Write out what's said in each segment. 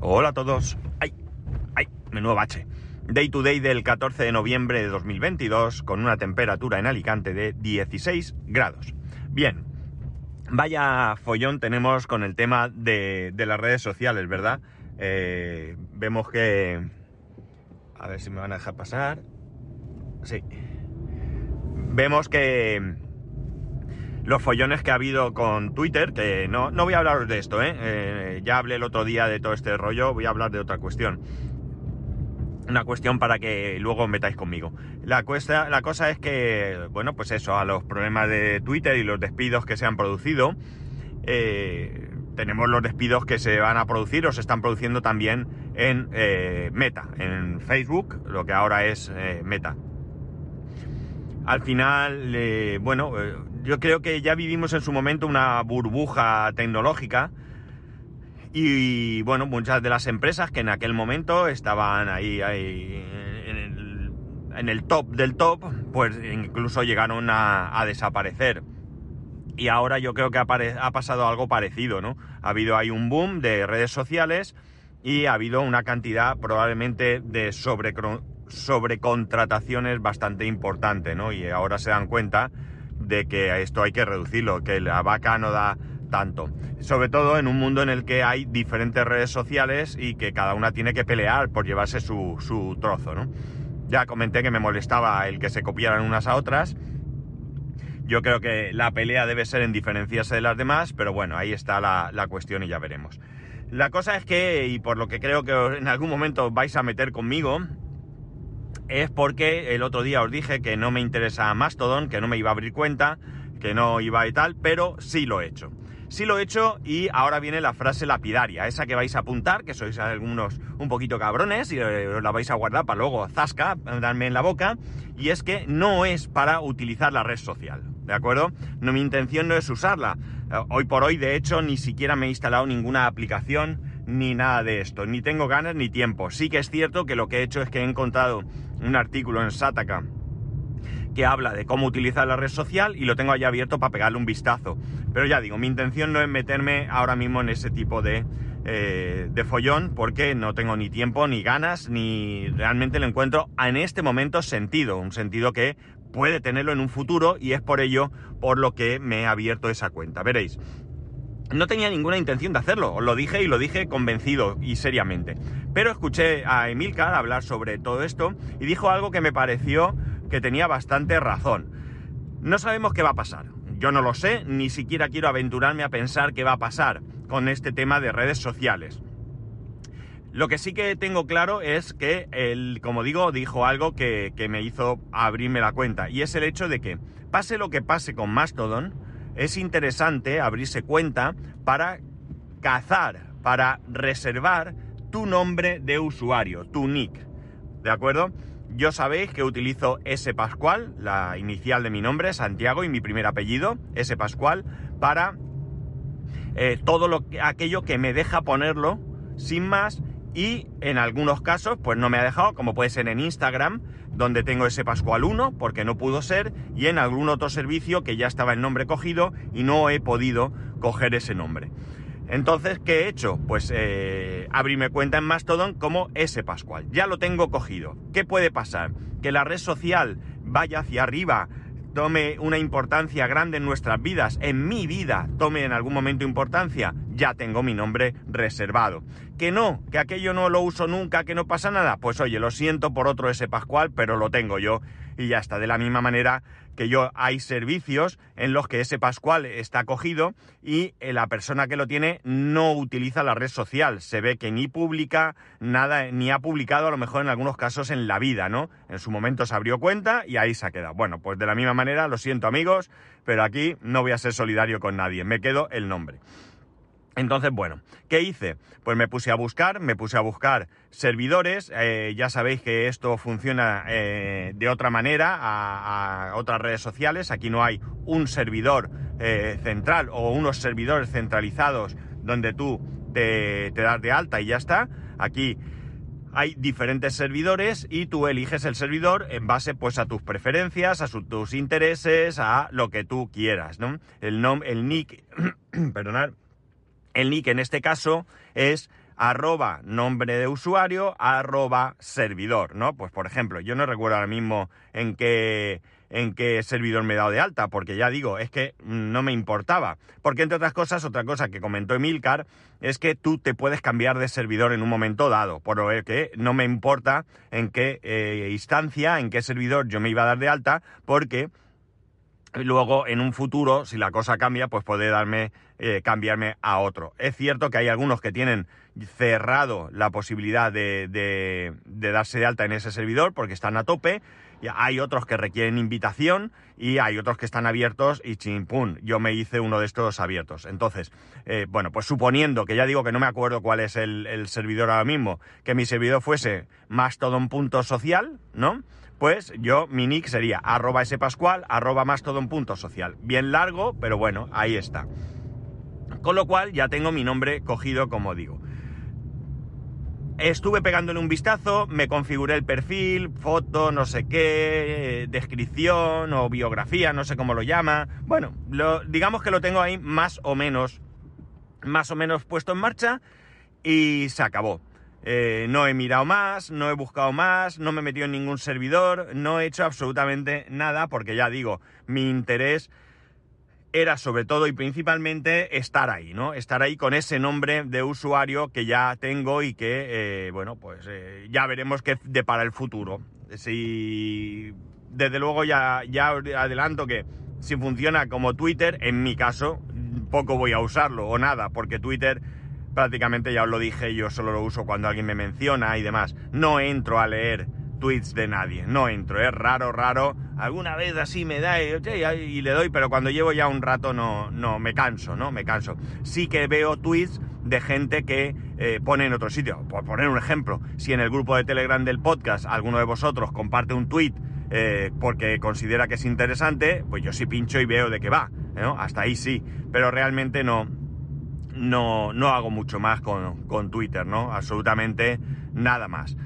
Hola a todos. ¡Ay! ¡Ay! Menudo bache. Day to day del 14 de noviembre de 2022 con una temperatura en Alicante de 16 grados. Bien. Vaya follón tenemos con el tema de, las redes sociales, ¿verdad? Eh, vemos que... A ver si me van a dejar pasar. Sí. Vemos que los follones que ha habido con Twitter, que no, no voy a hablaros de esto, ¿eh? ¿eh? Ya hablé el otro día de todo este rollo, voy a hablar de otra cuestión. Una cuestión para que luego metáis conmigo. La, cuesta, la cosa es que, bueno, pues eso, a los problemas de Twitter y los despidos que se han producido, eh, tenemos los despidos que se van a producir o se están produciendo también en eh, Meta, en Facebook, lo que ahora es Meta. Al final, bueno, yo creo que ya vivimos en su momento una burbuja tecnológica y, bueno, muchas de las empresas que en aquel momento estaban ahí, ahí en, el, en, el, top del top, pues incluso llegaron a, a desaparecer. Y ahora yo creo que ha, pasado algo parecido, ¿no? Ha habido ahí un boom de redes sociales y ha habido una cantidad probablemente de sobre sobrecontrataciones bastante importante, ¿no? Y ahora se dan cuenta de que esto hay que reducirlo, que la vaca no da tanto. Sobre todo en un mundo en el que hay diferentes redes sociales y que cada una tiene que pelear por llevarse su, su trozo, ¿no? Ya comenté que me molestaba el que se copiaran unas a otras. Yo creo que la pelea debe ser en diferenciarse de las demás, pero bueno, ahí está la, la cuestión y ya veremos. La cosa es que, y por lo que creo que en algún momento vais a meter conmigo, es porque el otro día os dije que no me interesa Mastodon, que no me iba a abrir cuenta, que no iba y tal, pero sí lo he hecho. Sí lo he hecho y ahora viene la frase lapidaria, esa que vais a apuntar, que sois algunos un poquito cabrones y os la vais a guardar para luego zasca, darme en la boca, y es que no es para utilizar la red social, ¿de acuerdo? No, mi intención no es usarla. Hoy por hoy, de hecho, ni siquiera me he instalado ninguna aplicación ni nada de esto, ni tengo ganas ni tiempo. Sí que es cierto que lo que he hecho es que he encontrado un artículo en Sataka que habla de cómo utilizar la red social y lo tengo ahí abierto para pegarle un vistazo. Pero ya digo, mi intención no es meterme ahora mismo en ese tipo de, eh, de follón porque no tengo ni tiempo, ni ganas, ni realmente le encuentro en este momento sentido, un sentido que puede tenerlo en un futuro y es por ello por lo que me he abierto esa cuenta. Veréis, no tenía ninguna intención de hacerlo, os lo dije y lo dije convencido y seriamente. Pero escuché a Emilcar hablar sobre todo esto y dijo algo que me pareció que tenía bastante razón. No sabemos qué va a pasar. Yo no lo sé, ni siquiera quiero aventurarme a pensar qué va a pasar con este tema de redes sociales. Lo que sí que tengo claro es que él, como digo, dijo algo que, que me hizo abrirme la cuenta. Y es el hecho de que, pase lo que pase con Mastodon, es interesante abrirse cuenta para cazar, para reservar tu nombre de usuario, tu nick. ¿De acuerdo? Yo sabéis que utilizo S Pascual, la inicial de mi nombre, Santiago, y mi primer apellido, S Pascual, para eh, todo lo, aquello que me deja ponerlo sin más y en algunos casos pues no me ha dejado, como puede ser en Instagram, donde tengo ese Pascual 1 porque no pudo ser y en algún otro servicio que ya estaba el nombre cogido y no he podido coger ese nombre. Entonces, ¿qué he hecho? Pues eh, abrirme cuenta en Mastodon como ese Pascual. Ya lo tengo cogido. ¿Qué puede pasar? Que la red social vaya hacia arriba, tome una importancia grande en nuestras vidas, en mi vida tome en algún momento importancia, ya tengo mi nombre reservado. Que no, que aquello no lo uso nunca, que no pasa nada, pues oye, lo siento por otro ese Pascual, pero lo tengo yo y ya está. De la misma manera que yo hay servicios en los que ese Pascual está cogido y eh, la persona que lo tiene no utiliza la red social. Se ve que ni publica nada, ni ha publicado a lo mejor en algunos casos en la vida, ¿no? En su momento se abrió cuenta y ahí se ha quedado. Bueno, pues de la misma manera, lo siento amigos, pero aquí no voy a ser solidario con nadie. Me quedo el nombre. Entonces, bueno, ¿qué hice? Pues me puse a buscar, me puse a buscar servidores, eh, ya sabéis que esto funciona eh, de otra manera a, otras redes sociales, aquí no hay un servidor eh, central o unos servidores centralizados donde tú te, das de alta y ya está, aquí hay diferentes servidores y tú eliges el servidor en base pues a tus preferencias, a tus intereses, a lo que tú quieras, ¿no? El, nom, el nick, perdonad, el nick en este caso es arroba nombre de usuario, arroba servidor, ¿no? Pues por ejemplo, yo no recuerdo ahora mismo en qué, en qué servidor me he dado de alta, porque ya digo, es que no me importaba. Porque entre otras cosas, otra cosa que comentó Emilcar es que tú te puedes cambiar de servidor en un momento dado, por lo que no me importa en qué eh, instancia, en qué servidor yo me iba a dar de alta, porque luego en un futuro, si la cosa cambia, pues puede darme, eh, cambiarme a otro. Es cierto que hay algunos que tienen cerrado la posibilidad de, de, de darse de alta en ese servidor porque están a tope. Hay otros que requieren invitación y hay otros que están abiertos y chimpum, yo me hice uno de estos abiertos. Entonces, eh, bueno, pues suponiendo que ya digo que no me acuerdo cuál es el, servidor ahora mismo, que mi servidor fuese mastodon.social, ¿no? Pues yo, mi nick sería arroba spascual, arroba mastodon.social. Bien largo, pero bueno, ahí está. Con lo cual ya tengo mi nombre cogido, como digo. Estuve pegándole un vistazo, me configuré el perfil, foto, no sé qué, descripción o biografía, no sé cómo lo llama. Bueno, lo, digamos que lo tengo ahí más o menos, más o menos puesto en marcha y se acabó. Eh, no he mirado más, no he buscado más, no me he metido en ningún servidor, no he hecho absolutamente nada porque ya digo, mi interés era sobre todo y principalmente estar ahí, ¿no? Estar ahí con ese nombre de usuario que ya tengo y que, eh, bueno, pues eh, ya veremos qué depara el futuro. Si, desde luego ya, ya adelanto que si funciona como Twitter, en mi caso, poco voy a usarlo o nada, porque Twitter prácticamente ya os lo dije, yo solo lo uso cuando alguien me menciona y demás. No entro a leer tweets de nadie. No entro, es raro, raro. Alguna vez así me da y, le doy, pero cuando llevo ya un rato no, no, me canso, ¿no? Me canso. Sí que veo tweets de gente que eh, pone en otro sitio. Por poner un ejemplo, si en el grupo de Telegram del podcast alguno de vosotros comparte un tweet eh, porque considera que es interesante, pues yo sí pincho y veo de qué va, ¿no? Hasta ahí sí, pero realmente no, no, no hago mucho más con, con Twitter, ¿no? Absolutamente nada más.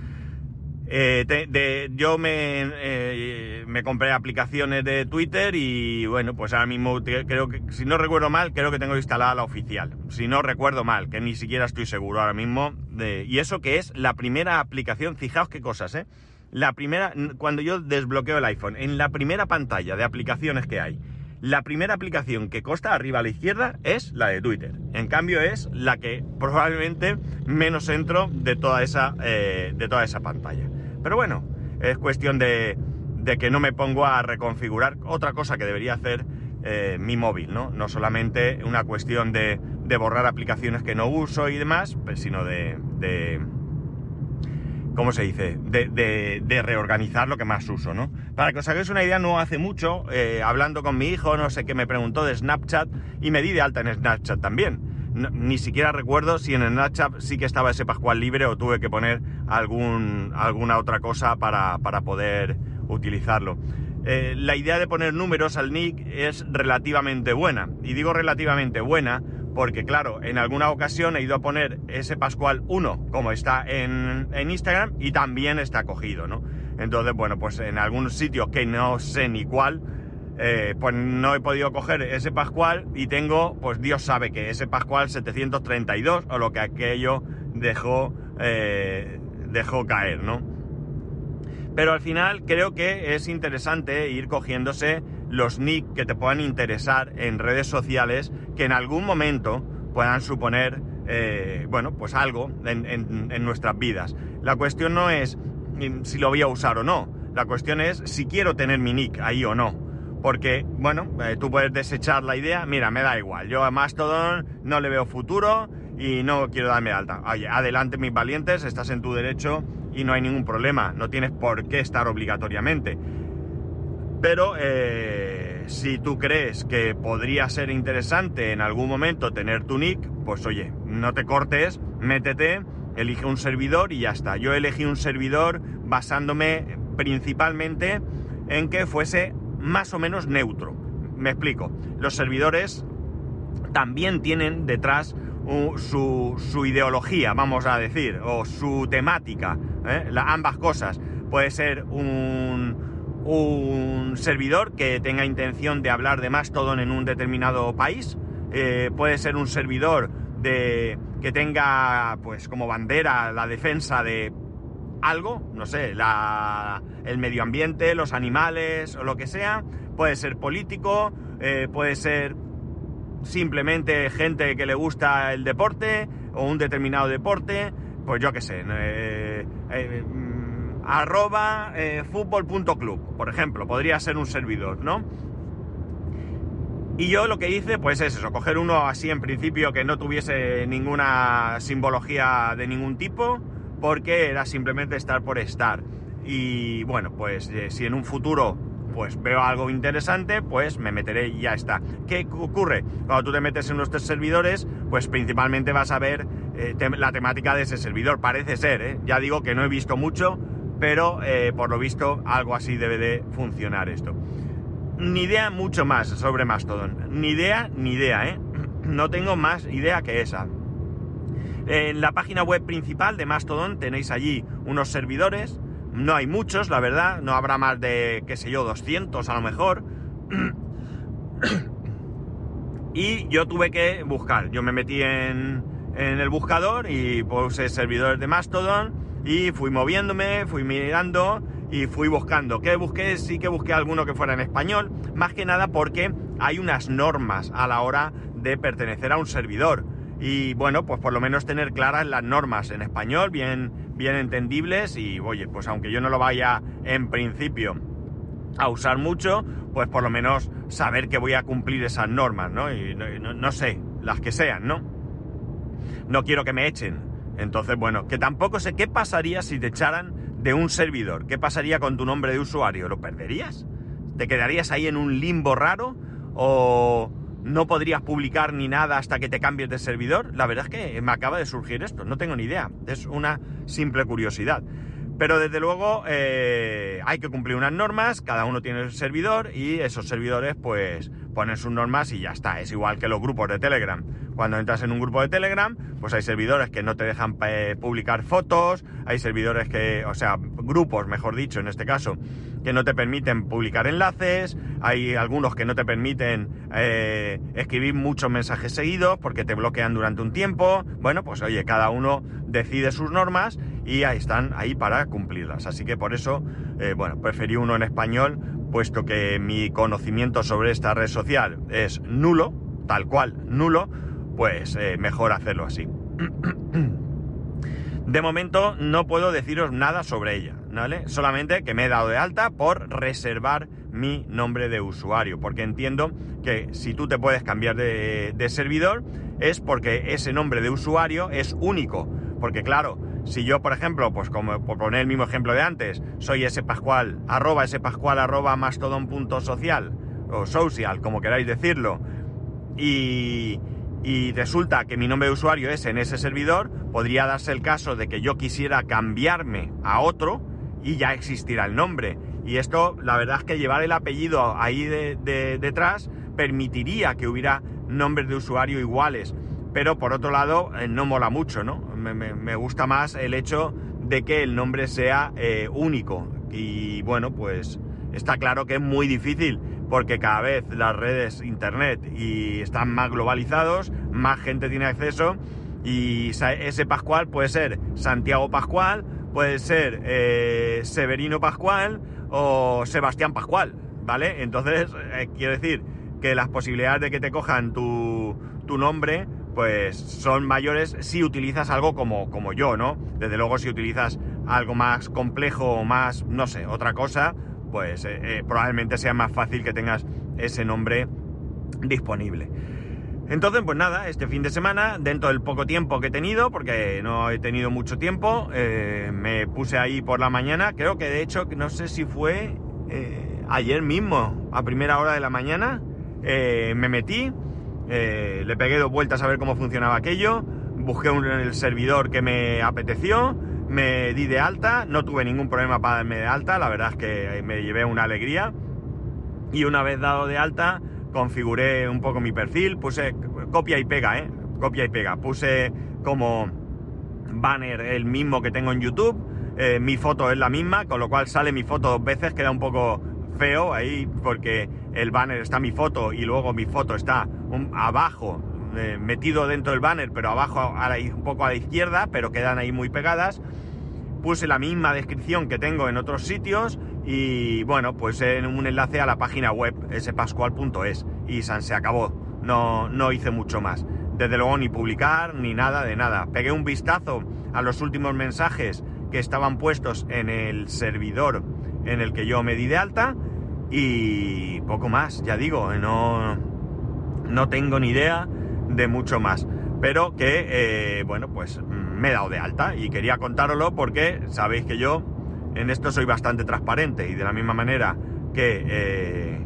Eh, yo me, eh, me, compré aplicaciones de Twitter y bueno, pues ahora mismo creo que, si no recuerdo mal, creo que tengo instalada la oficial. Si no recuerdo mal, que ni siquiera estoy seguro ahora mismo. De, y eso que es la primera aplicación, fijaos qué cosas, ¿eh? La primera, cuando yo desbloqueo el iPhone, en la primera pantalla de aplicaciones que hay, la primera aplicación que consta arriba a la izquierda es la de Twitter. En cambio es la que probablemente menos entro de toda esa, eh, de toda esa pantalla. Pero bueno, es cuestión de, que no me pongo a reconfigurar otra cosa que debería hacer eh, mi móvil, ¿no? No solamente una cuestión de, borrar aplicaciones que no uso y demás, pues, sino de, de ¿cómo se dice? De, reorganizar lo que más uso, ¿no? Para que os hagáis una idea, no hace mucho, eh, hablando con mi hijo, no sé qué, me preguntó de Snapchat y me di de alta en Snapchat también ni siquiera recuerdo si en Snapchat sí que estaba ese Pascual libre o tuve que poner algún, alguna otra cosa para, poder utilizarlo. Eh, la idea de poner números al nick es relativamente buena. Y digo relativamente buena porque, claro, en alguna ocasión he ido a poner ese Pascual 1 como está en, en Instagram y también está cogido, ¿no? Entonces, bueno, pues en algún sitio que no sé ni cuál, eh, pues no he podido coger ese Pascual y tengo, pues Dios sabe que ese Pascual 732 o lo que aquello dejó, eh, dejó caer, ¿no? Pero al final creo que es interesante ir cogiéndose los nick que te puedan interesar en redes sociales que en algún momento puedan suponer, eh, bueno, pues algo en, en nuestras vidas. La cuestión no es si lo voy a usar o no, la cuestión es si quiero tener mi nick ahí o no. Porque, bueno, eh, tú puedes desechar la idea, mira, me da igual, yo a Mastodon no le veo futuro y no quiero darme alta. Oye, adelante mis valientes, estás en tu derecho y no hay ningún problema, no tienes por qué estar obligatoriamente. Pero eh, si tú crees que podría ser interesante en algún momento tener tu nick, pues oye, no te cortes, métete, elige un servidor y ya está. Yo elegí un servidor basándome principalmente en que fuese más o menos neutro. Me explico. Los servidores también tienen detrás su, ideología, vamos a decir, o su temática, ¿eh? ambas cosas. Puede ser un, un, servidor que tenga intención de hablar de Mastodon en un determinado país, eh, puede ser un servidor de que tenga pues como bandera la defensa de algo, no sé, la, el medio ambiente, los animales o lo que sea. Puede ser político, eh, puede ser simplemente gente que le gusta el deporte o un determinado deporte, pues yo qué sé, eh, eh, arroba fútbol.club, por ejemplo, podría ser un servidor, ¿no? Y yo lo que hice, pues es eso, coger uno así en principio que no tuviese ninguna simbología de ningún tipo, porque era simplemente estar por estar. Y bueno, pues eh, si en un futuro pues veo algo interesante, pues me meteré y ya está. ¿Qué ocurre? Cuando tú te metes en nuestros servidores, pues principalmente vas a ver eh, la temática de ese servidor. Parece ser, ¿eh? Ya digo que no he visto mucho, pero por lo visto algo así debe de funcionar esto ni idea mucho más sobre Mastodon. Ni idea, ni idea, ¿eh? No tengo más idea que esa. En la página web principal de Mastodon tenéis allí unos servidores. No hay muchos, la verdad. No habrá más de, qué sé yo, 200 a lo mejor. y yo tuve que buscar. Yo me metí en, en el buscador y puse servidores de Mastodon y fui moviéndome, fui mirando y fui buscando. ¿Qué busqué? Sí que busqué alguno que fuera en español, más que nada porque hay unas normas a la hora de pertenecer a un servidor. Y bueno, pues por lo menos tener claras las normas en español, bien, bien entendibles y oye, pues aunque yo no lo vaya en principio a usar mucho, pues por lo menos saber que voy a cumplir esas normas, ¿no? Y no, no sé, las que sean, ¿no? No quiero que me echen. Entonces, bueno, que tampoco sé qué pasaría si te echaran de un servidor, ¿qué pasaría con tu nombre de usuario? ¿Lo perderías? ¿Te quedarías ahí en un limbo raro? ¿O no podrías publicar ni nada hasta que te cambies de servidor? La verdad es que me acaba de surgir esto, no tengo ni idea, es una simple curiosidad. Pero desde luego eh, hay que cumplir unas normas, cada uno tiene su servidor y esos servidores pues ponen sus normas y ya está. Es igual que los grupos de Telegram. Cuando entras en un grupo de Telegram, pues hay servidores que no te dejan eh, publicar fotos, hay servidores que, o sea, grupos, mejor dicho, en este caso, que no te permiten publicar enlaces, hay algunos que no te permiten eh, escribir muchos mensajes seguidos porque te bloquean durante un tiempo. Bueno, pues oye, cada uno decide sus normas y ahí están, ahí para cumplirlas. Así que por eso, eh, bueno, preferí uno en español, puesto que mi conocimiento sobre esta red social es nulo, tal cual, nulo pues eh, mejor hacerlo así. De momento no puedo deciros nada sobre ella, ¿vale? Solamente que me he dado de alta por reservar mi nombre de usuario, porque entiendo que si tú te puedes cambiar de, servidor es porque ese nombre de usuario es único, porque claro, si yo, por ejemplo, pues como por poner el mismo ejemplo de antes, soy ese pascual, arroba ese pascual, arroba mastodon.social, o social, como queráis decirlo, y, y resulta que mi nombre de usuario es en ese servidor, podría darse el caso de que yo quisiera cambiarme a otro y ya existirá el nombre. Y esto, la verdad es que llevar el apellido ahí de, detrás permitiría que hubiera nombres de usuario iguales. Pero por otro lado, eh, no mola mucho, ¿no? Me, gusta más el hecho de que el nombre sea eh, único. Y bueno, pues está claro que es muy difícil porque cada vez las redes internet y están más globalizados, más gente tiene acceso y ese Pascual puede ser Santiago Pascual, puede ser eh, Severino Pascual o Sebastián Pascual, ¿vale? Entonces, quiero decir que las posibilidades de que te cojan tu, nombre, pues son mayores si utilizas algo como, como yo, ¿no? Desde luego si utilizas algo más complejo o más, no sé, otra cosa, pues eh, eh, probablemente sea más fácil que tengas ese nombre disponible. Entonces, pues nada, este fin de semana, dentro del poco tiempo que he tenido, porque no he tenido mucho tiempo, eh, me puse ahí por la mañana, creo que de hecho, no sé si fue ayer mismo, a primera hora de la mañana, me metí, le pegué dos vueltas a ver cómo funcionaba aquello, busqué un, el servidor que me apeteció, me di de alta, no tuve ningún problema para darme de alta, la verdad es que me llevé una alegría. Y una vez dado de alta, configuré un poco mi perfil, puse copia y pega, ¿eh? Copia y pega. Puse como banner el mismo que tengo en YouTube, eh, mi foto es la misma, con lo cual sale mi foto dos veces, queda un poco feo ahí porque el banner está mi foto y luego mi foto está abajo eh, metido dentro del banner, pero abajo un poco a la izquierda, pero quedan ahí muy pegadas. Puse la misma descripción que tengo en otros sitios y bueno, pues en un enlace a la página web, spascual.es y San se acabó. No, no hice mucho más. Desde luego ni publicar ni nada de nada. Pegué un vistazo a los últimos mensajes que estaban puestos en el servidor en el que yo me di de alta y poco más, ya digo, no, no tengo ni idea de mucho más. Pero que, eh, bueno, pues me he dado de alta y quería contároslo porque sabéis que yo en esto soy bastante transparente y de la misma manera que, eh,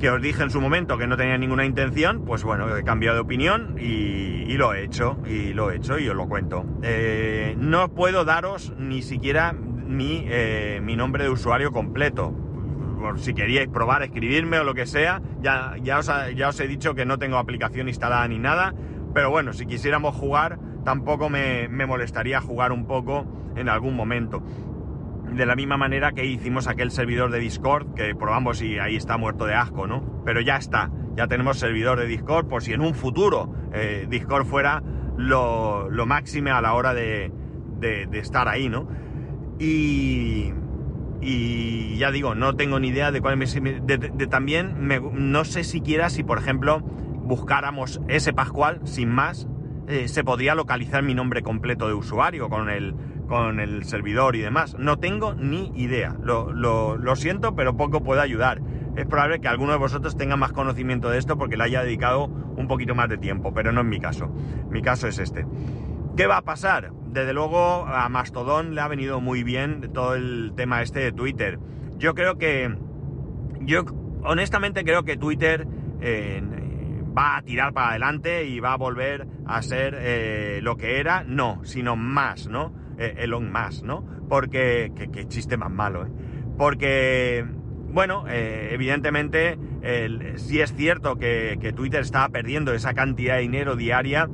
que os dije en su momento que no tenía ninguna intención, pues bueno, he cambiado de opinión y, lo he hecho, y lo he hecho y os lo cuento. Eh, no puedo daros ni siquiera mi, mi nombre de usuario completo. Por si queríais probar, escribirme o lo que sea, ya, ya, os, ya os he dicho que no tengo aplicación instalada ni nada, pero bueno, si quisiéramos jugar, tampoco me, me molestaría jugar un poco en algún momento de la misma manera que hicimos aquel servidor de Discord, que probamos y ahí está muerto de asco, ¿no? Pero ya está, ya tenemos servidor de Discord por si en un futuro eh, Discord fuera lo, lo máximo a la hora de, estar ahí, ¿no? Y, y ya digo, no tengo ni idea de cuál es de, también, no sé siquiera si, por ejemplo, buscáramos ese Pascual sin más, eh, se podría localizar mi nombre completo de usuario con el con el servidor y demás. No tengo ni idea. Lo, siento, pero poco puedo ayudar. Es probable que alguno de vosotros tenga más conocimiento de esto porque le haya dedicado un poquito más de tiempo, pero no en mi caso. Mi caso es este. ¿Qué va a pasar? Desde luego a Mastodon le ha venido muy bien todo el tema este de Twitter. Yo creo que... Yo honestamente creo que Twitter eh, va a tirar para adelante y va a volver a ser eh, lo que era. No, sino más, ¿no? Eh, Elon Musk, ¿no? Porque, qué, chiste más malo, ¿eh? Porque, bueno, evidentemente, si es cierto que, Twitter está perdiendo esa cantidad de dinero diaria,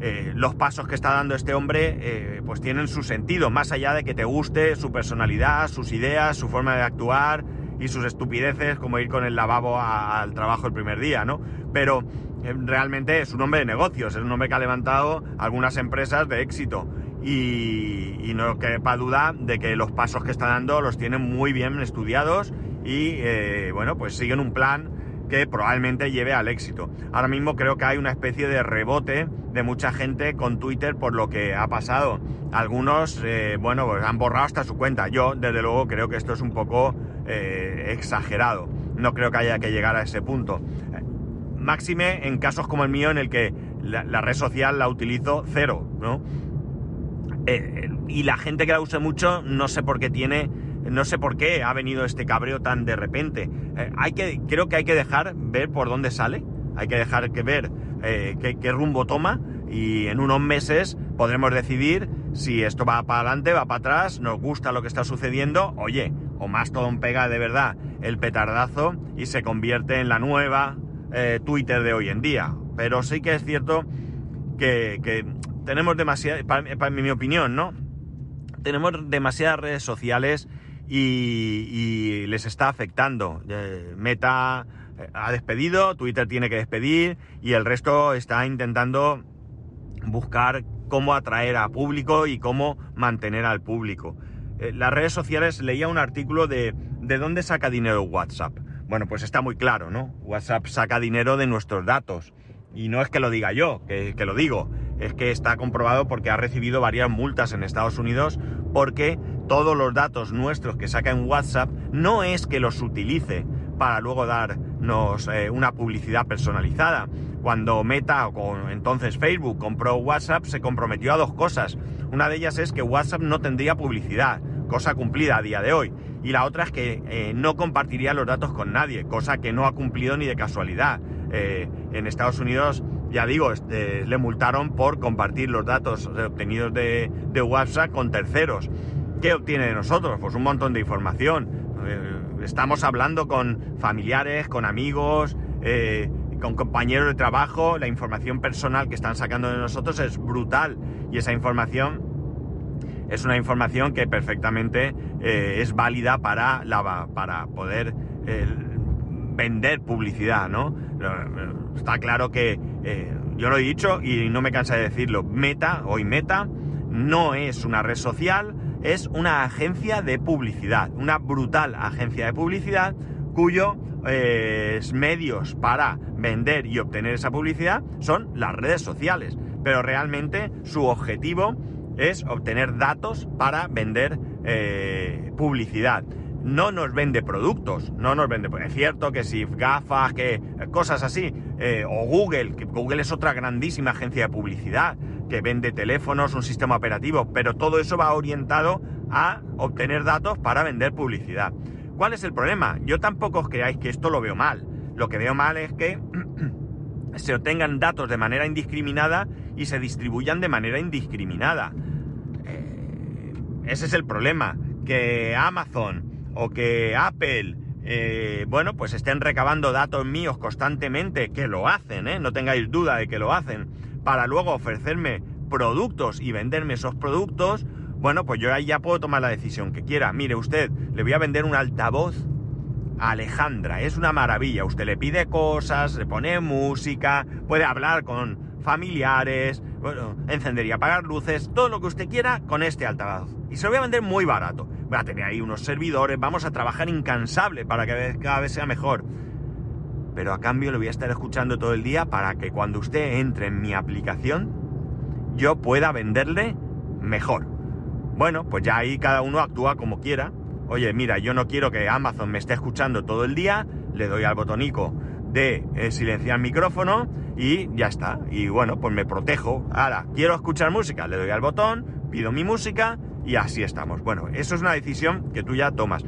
eh, los pasos que está dando este hombre, pues tienen su sentido, más allá de que te guste su personalidad, sus ideas, su forma de actuar y sus estupideces, como ir con el lavabo al trabajo el primer día, ¿no? Pero realmente es un hombre de negocios, es un hombre que ha levantado algunas empresas de éxito y, no quepa duda de que los pasos que está dando los tienen muy bien estudiados y eh, bueno, pues siguen un plan que probablemente lleve al éxito. Ahora mismo creo que hay una especie de rebote de mucha gente con Twitter por lo que ha pasado. Algunos, eh, bueno, pues han borrado hasta su cuenta. Yo, desde luego, creo que esto es un poco eh, exagerado. No creo que haya que llegar a ese punto. Máxime en casos como el mío en el que la, red social la utilizo cero, ¿no? Eh, y la gente que la usa mucho, no sé por qué tiene, no sé por qué ha venido este cabreo tan de repente. Eh, hay que, creo que hay que dejar ver por dónde sale, hay que dejar que ver eh, qué, rumbo toma y en unos meses podremos decidir si esto va para adelante, va para atrás, nos gusta lo que está sucediendo, oye, o más todo un pega de verdad el petardazo y se convierte en la nueva Twitter de hoy en día. Pero sí que es cierto que, tenemos demasiadas, para, mi opinión, ¿no? Tenemos demasiadas redes sociales y, les está afectando. Eh, Meta eh, ha despedido, Twitter tiene que despedir y el resto está intentando buscar cómo atraer a público y cómo mantener al público. Eh, las redes sociales, leía un artículo de de dónde saca dinero WhatsApp. Bueno, pues está muy claro, ¿no? WhatsApp saca dinero de nuestros datos. Y no es que lo diga yo, que, que lo digo es que está comprobado porque ha recibido varias multas en Estados Unidos porque todos los datos nuestros que saca en WhatsApp no es que los utilice para luego darnos eh, una publicidad personalizada. Cuando Meta o entonces Facebook compró WhatsApp se comprometió a dos cosas. Una de ellas es que WhatsApp no tendría publicidad, cosa cumplida a día de hoy. Y la otra es que eh, no compartiría los datos con nadie, cosa que no ha cumplido ni de casualidad. Eh, en Estados Unidos ya digo, este, le multaron por compartir los datos obtenidos de, WhatsApp con terceros. ¿Qué obtiene de nosotros? Pues un montón de información. Eh, estamos hablando con familiares, con amigos, eh, con compañeros de trabajo. La información personal que están sacando de nosotros es brutal. Y esa información es una información que perfectamente eh, es válida para, para poder vender publicidad, ¿no? Está claro que eh, yo lo he dicho y no me cansa de decirlo. Meta, hoy Meta, no es una red social, es una agencia de publicidad, una brutal agencia de publicidad cuyos eh, medios para vender y obtener esa publicidad son las redes sociales. Pero realmente su objetivo es obtener datos para vender eh, publicidad. No nos vende productos, no nos vende. Es cierto que si gafas, que cosas así, eh, o Google, que Google es otra grandísima agencia de publicidad, que vende teléfonos, un sistema operativo, pero todo eso va orientado a obtener datos para vender publicidad. ¿Cuál es el problema? Yo tampoco os creáis que esto lo veo mal. Lo que veo mal es que se obtengan datos de manera indiscriminada y se distribuyan de manera indiscriminada. Eh, ese es el problema. Que Amazon o que Apple, eh, bueno, pues estén recabando datos míos constantemente, que lo hacen, ¿eh? no tengáis duda de que lo hacen, para luego ofrecerme productos y venderme esos productos, bueno, pues yo ahí ya puedo tomar la decisión que quiera. Mire usted, le voy a vender un altavoz a Alejandra. Es una maravilla. Usted le pide cosas, le pone música, puede hablar con familiares, bueno, encender y apagar luces, todo lo que usted quiera con este altavoz. Y se lo voy a vender muy barato. Voy a tener ahí unos servidores, vamos a trabajar incansable para que cada vez sea mejor. Pero a cambio le voy a estar escuchando todo el día para que cuando usted entre en mi aplicación, yo pueda venderle mejor. Bueno, pues ya ahí cada uno actúa como quiera. Oye, mira, yo no quiero que Amazon me esté escuchando todo el día, le doy al botonico de eh, silenciar micrófono y ya está. Y bueno, pues me protejo. Ahora, quiero escuchar música, le doy al botón, pido mi música y así estamos. Bueno, eso es una decisión que tú ya tomas.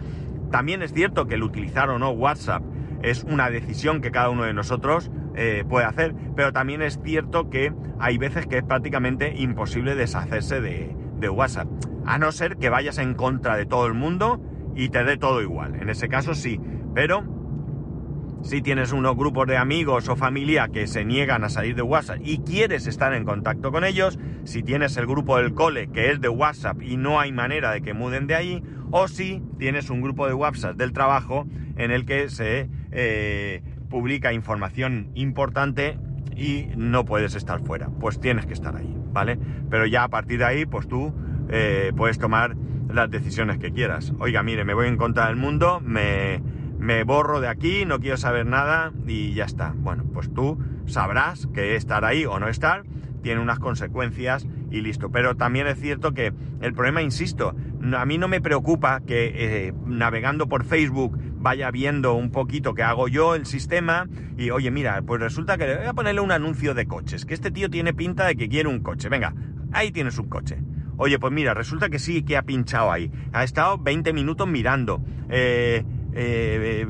También es cierto que el utilizar o no WhatsApp es una decisión que cada uno de nosotros eh, puede hacer, pero también es cierto que hay veces que es prácticamente imposible deshacerse de, de WhatsApp. A no ser que vayas en contra de todo el mundo y te dé todo igual. En ese caso sí. Pero si tienes unos grupos de amigos o familia que se niegan a salir de WhatsApp y quieres estar en contacto con ellos, si tienes el grupo del cole que es de WhatsApp y no hay manera de que muden de ahí, o si tienes un grupo de WhatsApp del trabajo en el que se eh, publica información importante y no puedes estar fuera, pues tienes que estar ahí, ¿vale? Pero ya a partir de ahí, pues tú eh, puedes tomar las decisiones que quieras. Oiga, mire, me voy en contra del mundo, me, me borro de aquí, no quiero saber nada y ya está. Bueno, pues tú sabrás que estar ahí o no estar tiene unas consecuencias y listo. Pero también es cierto que el problema, insisto, a mí no me preocupa que eh, navegando por Facebook vaya viendo un poquito que hago yo el sistema y oye, mira, pues resulta que le voy a ponerle un anuncio de coches, que este tío tiene pinta de que quiere un coche. Venga, ahí tienes un coche. Oye, pues mira, resulta que sí que ha pinchado ahí. Ha estado 20 minutos mirando. Eh, eh,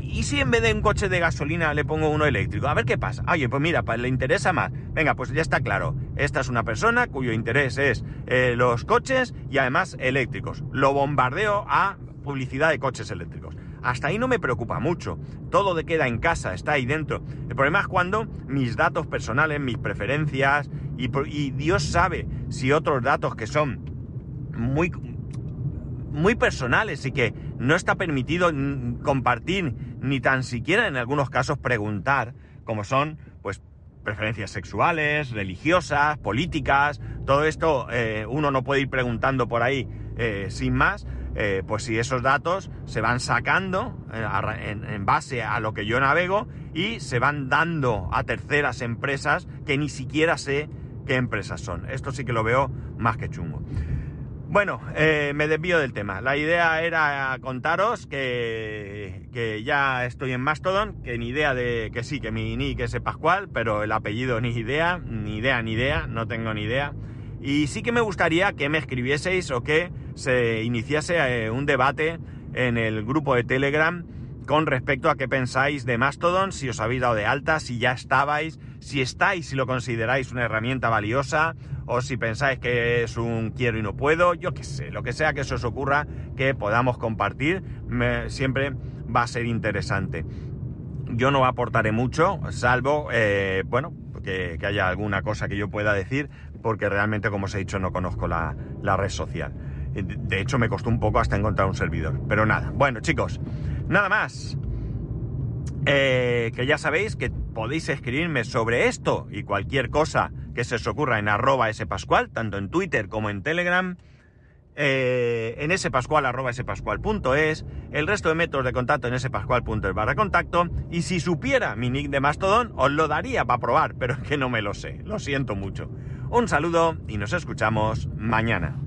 ¿Y si en vez de un coche de gasolina le pongo uno eléctrico? A ver qué pasa. Oye, pues mira, le interesa más. Venga, pues ya está claro. Esta es una persona cuyo interés es eh, los coches y además eléctricos. Lo bombardeo a publicidad de coches eléctricos. Hasta ahí no me preocupa mucho. Todo de queda en casa, está ahí dentro. El problema es cuando mis datos personales, mis preferencias, y Dios sabe si otros datos que son muy muy personales y que no está permitido compartir ni tan siquiera en algunos casos preguntar, como son pues preferencias sexuales, religiosas, políticas, todo esto eh, uno no puede ir preguntando por ahí eh, sin más, eh, pues si esos datos se van sacando en, base a lo que yo navego y se van dando a terceras empresas que ni siquiera sé qué empresas son. Esto sí que lo veo más que chungo. Bueno, eh, me desvío del tema. La idea era contaros que, ya estoy en Mastodon, que ni idea de que sí, que mi nick es Pascual, pero el apellido ni idea, ni idea, ni idea, no tengo ni idea. Y sí que me gustaría que me escribieseis o que se iniciase eh, un debate en el grupo de Telegram con respecto a qué pensáis de Mastodon, si os habéis dado de alta, si ya estabais, si estáis, si lo consideráis una herramienta valiosa, o si pensáis que es un quiero y no puedo, yo qué sé, lo que sea que se os ocurra que podamos compartir, siempre va a ser interesante. Yo no aportaré mucho, salvo, eh, bueno, que, haya alguna cosa que yo pueda decir, porque realmente, como os he dicho, no conozco la, la red social. De hecho, me costó un poco hasta encontrar un servidor. Pero nada, bueno chicos, nada más. Eh, que ya sabéis que podéis escribirme sobre esto y cualquier cosa que se os ocurra en arroba spascual, tanto en Twitter como en Telegram, eh, en spascual arroba spascual.es, el resto de métodos de contacto en spascual.es barra contacto, y si supiera mi nick de Mastodon, os lo daría para probar, pero es que no me lo sé, lo siento mucho. Un saludo y nos escuchamos mañana.